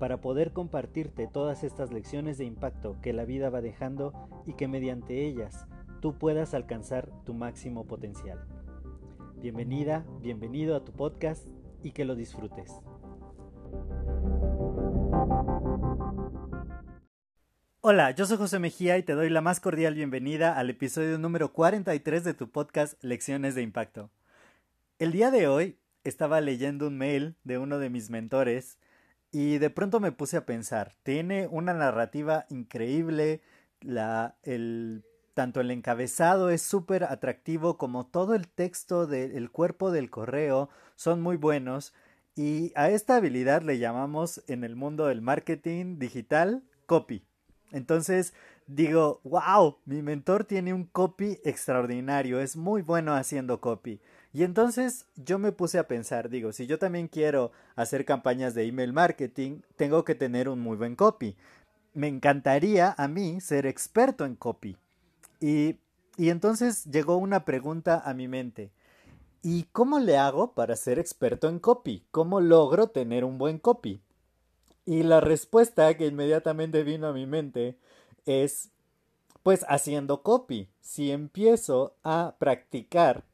para poder compartirte todas estas lecciones de impacto que la vida va dejando y que mediante ellas tú puedas alcanzar tu máximo potencial. Bienvenida, bienvenido a tu podcast y que lo disfrutes. Hola, yo soy José Mejía y te doy la más cordial bienvenida al episodio número 43 de tu podcast Lecciones de Impacto. El día de hoy estaba leyendo un mail de uno de mis mentores y de pronto me puse a pensar, tiene una narrativa increíble, tanto el encabezado es súper atractivo como todo el texto del cuerpo del correo son muy buenos y a esta habilidad le llamamos en el mundo del marketing digital copy. Entonces digo, wow, mi mentor tiene un copy extraordinario, es muy bueno haciendo copy. Y entonces yo me puse a pensar, digo, si yo también quiero hacer campañas de email marketing, tengo que tener un muy buen copy. Me encantaría a mí ser experto en copy. Y, y entonces llegó una pregunta a mi mente. ¿Y cómo le hago para ser experto en copy? ¿Cómo logro tener un buen copy? Y la respuesta que inmediatamente vino a mi mente es, pues haciendo copy. Si empiezo a practicar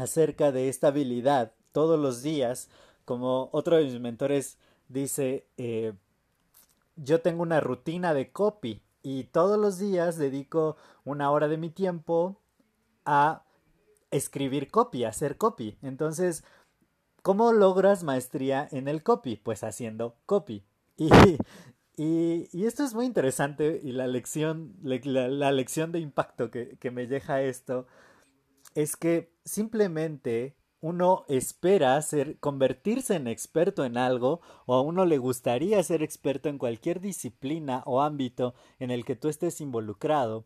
acerca de esta habilidad todos los días, como otro de mis mentores dice, eh, yo tengo una rutina de copy y todos los días dedico una hora de mi tiempo a escribir copy, a hacer copy. Entonces, ¿cómo logras maestría en el copy? Pues haciendo copy. Y, y, esto es muy interesante y la lección, la, lección de impacto que, que me deja esto es que simplemente uno espera convertirse en experto en algo o a uno le gustaría ser experto en cualquier disciplina o ámbito en el que tú estés involucrado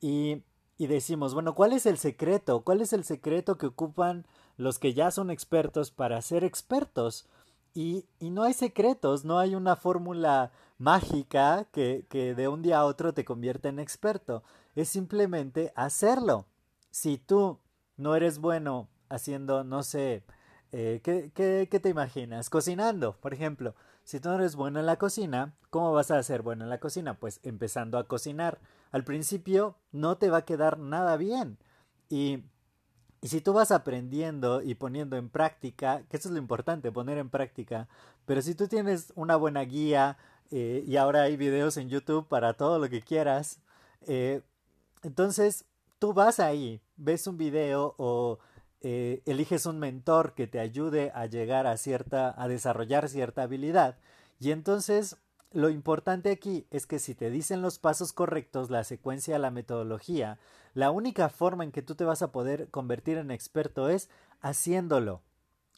y, y decimos, bueno, ¿cuál es el secreto? ¿Cuál es el secreto que ocupan los que ya son expertos para ser expertos? Y, y no hay secretos, no hay una fórmula mágica que, que de un día a otro te convierta en experto. Es simplemente hacerlo. Si tú no eres bueno haciendo, no sé, eh, ¿qué, te imaginas? Cocinando, por ejemplo. Si tú no eres bueno en la cocina, ¿cómo vas a ser bueno en la cocina? Pues empezando a cocinar. Al principio no te va a quedar nada bien. Y, y si tú vas aprendiendo y poniendo en práctica, que eso es lo importante, poner en práctica, pero si tú tienes una buena guía eh, y ahora hay videos en YouTube para todo lo que quieras, eh, entonces tú vas ahí, ves un video o eh, eliges un mentor que te ayude a llegar a cierta, a desarrollar cierta habilidad. Y entonces lo importante aquí es que si te dicen los pasos correctos, la secuencia, la metodología, la única forma en que tú te vas a poder convertir en experto es haciéndolo.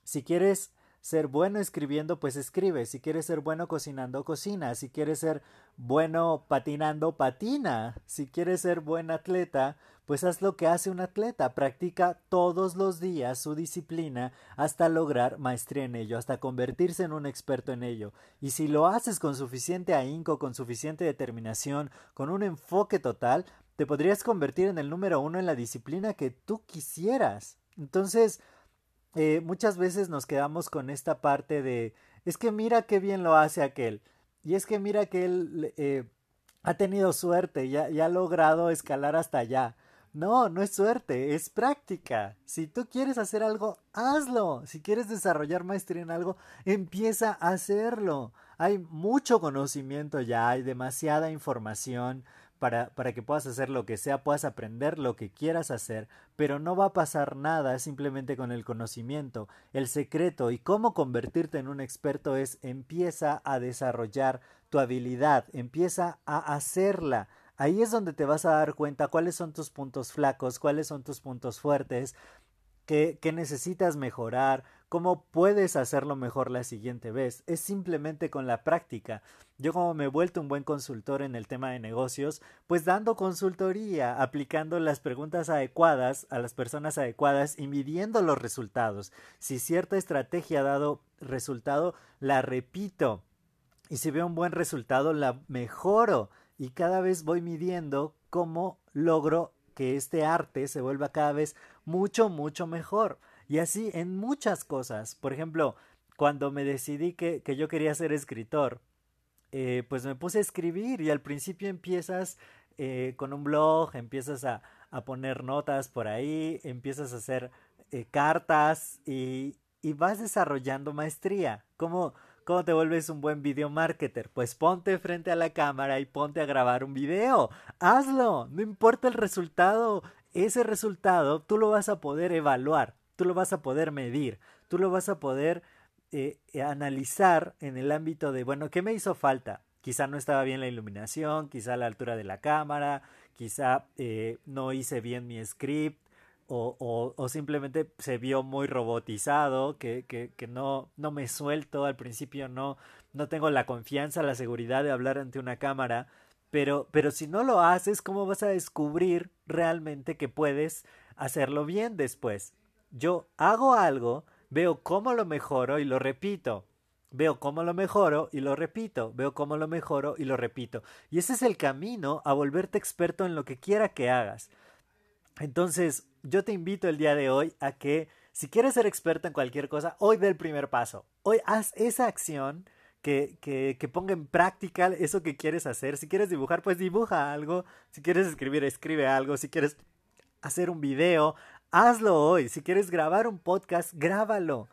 Si quieres ser bueno escribiendo, pues escribe. Si quieres ser bueno cocinando, cocina. Si quieres ser bueno patinando, patina. Si quieres ser buen atleta, pues haz lo que hace un atleta. Practica todos los días su disciplina hasta lograr maestría en ello, hasta convertirse en un experto en ello. Y si lo haces con suficiente ahínco, con suficiente determinación, con un enfoque total, te podrías convertir en el número uno en la disciplina que tú quisieras. Entonces, eh, muchas veces nos quedamos con esta parte de es que mira qué bien lo hace aquel y es que mira que él eh, ha tenido suerte ya, ya ha logrado escalar hasta allá. No, no es suerte, es práctica. Si tú quieres hacer algo, hazlo. Si quieres desarrollar maestría en algo, empieza a hacerlo. Hay mucho conocimiento ya, hay demasiada información para, para que puedas hacer lo que sea, puedas aprender lo que quieras hacer, pero no va a pasar nada simplemente con el conocimiento. El secreto y cómo convertirte en un experto es empieza a desarrollar tu habilidad, empieza a hacerla. Ahí es donde te vas a dar cuenta cuáles son tus puntos flacos, cuáles son tus puntos fuertes, qué, necesitas mejorar, cómo puedes hacerlo mejor la siguiente vez. Es simplemente con la práctica. Yo como me he vuelto un buen consultor en el tema de negocios, pues dando consultoría, aplicando las preguntas adecuadas a las personas adecuadas y midiendo los resultados. Si cierta estrategia ha dado resultado, la repito. Y si veo un buen resultado, la mejoro. Y cada vez voy midiendo cómo logro que este arte se vuelva cada vez mucho, mucho mejor. Y así en muchas cosas. Por ejemplo, cuando me decidí que, que yo quería ser escritor, eh, pues me puse a escribir y al principio empiezas eh, con un blog, empiezas a, a, poner notas por ahí, empiezas a hacer eh, cartas y, y, vas desarrollando maestría. ¿Cómo, ¿Cómo te vuelves un buen video marketer? Pues ponte frente a la cámara y ponte a grabar un video. Hazlo, no importa el resultado. Ese resultado tú lo vas a poder evaluar, tú lo vas a poder medir, tú lo vas a poder eh, eh, analizar en el ámbito de, bueno, ¿qué me hizo falta? Quizá no estaba bien la iluminación, quizá la altura de la cámara, quizá eh, no hice bien mi script o, o, o, simplemente se vio muy robotizado, que, que, que no, no me suelto, al principio no, no tengo la confianza, la seguridad de hablar ante una cámara, pero, pero si no lo haces, ¿cómo vas a descubrir realmente que puedes hacerlo bien después? Yo hago algo, veo cómo lo mejoro y lo repito. Veo cómo lo mejoro y lo repito. Veo cómo lo mejoro y lo repito. Y ese es el camino a volverte experto en lo que quiera que hagas. Entonces, yo te invito el día de hoy a que si quieres ser experto en cualquier cosa, hoy ve el primer paso. Hoy haz esa acción que, que, que, ponga en práctica eso que quieres hacer. Si quieres dibujar, pues dibuja algo. Si quieres escribir, escribe algo. Si quieres hacer un video, Hazlo hoy. Si quieres grabar un podcast, grábalo.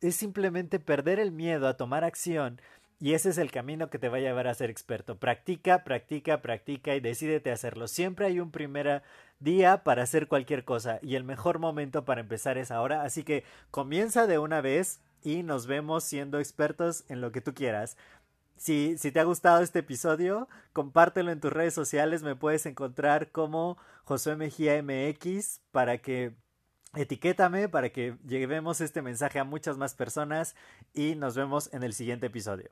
Es simplemente perder el miedo a tomar acción y ese es el camino que te va a llevar a ser experto. Practica, practica, practica y decídete a hacerlo. Siempre hay un primer día para hacer cualquier cosa y el mejor momento para empezar es ahora. Así que comienza de una vez y nos vemos siendo expertos en lo que tú quieras. Si, si te ha gustado este episodio, compártelo en tus redes sociales. Me puedes encontrar como Josué Mejía MX para que etiquétame para que llevemos este mensaje a muchas más personas y nos vemos en el siguiente episodio.